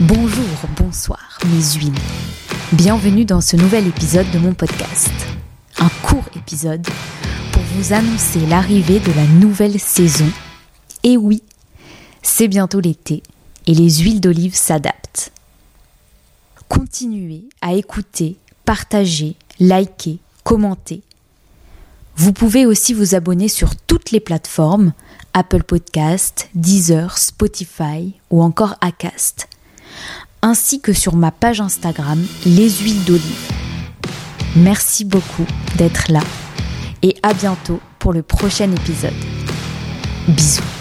Bonjour, bonsoir mes huiles. Bienvenue dans ce nouvel épisode de mon podcast. Un court épisode pour vous annoncer l'arrivée de la nouvelle saison. Et oui, c'est bientôt l'été et les huiles d'olive s'adaptent. Continuez à écouter, partager, liker, commenter. Vous pouvez aussi vous abonner sur toutes les plateformes Apple Podcast, Deezer, Spotify ou encore Acast ainsi que sur ma page Instagram Les Huiles d'Olive. Merci beaucoup d'être là et à bientôt pour le prochain épisode. Bisous.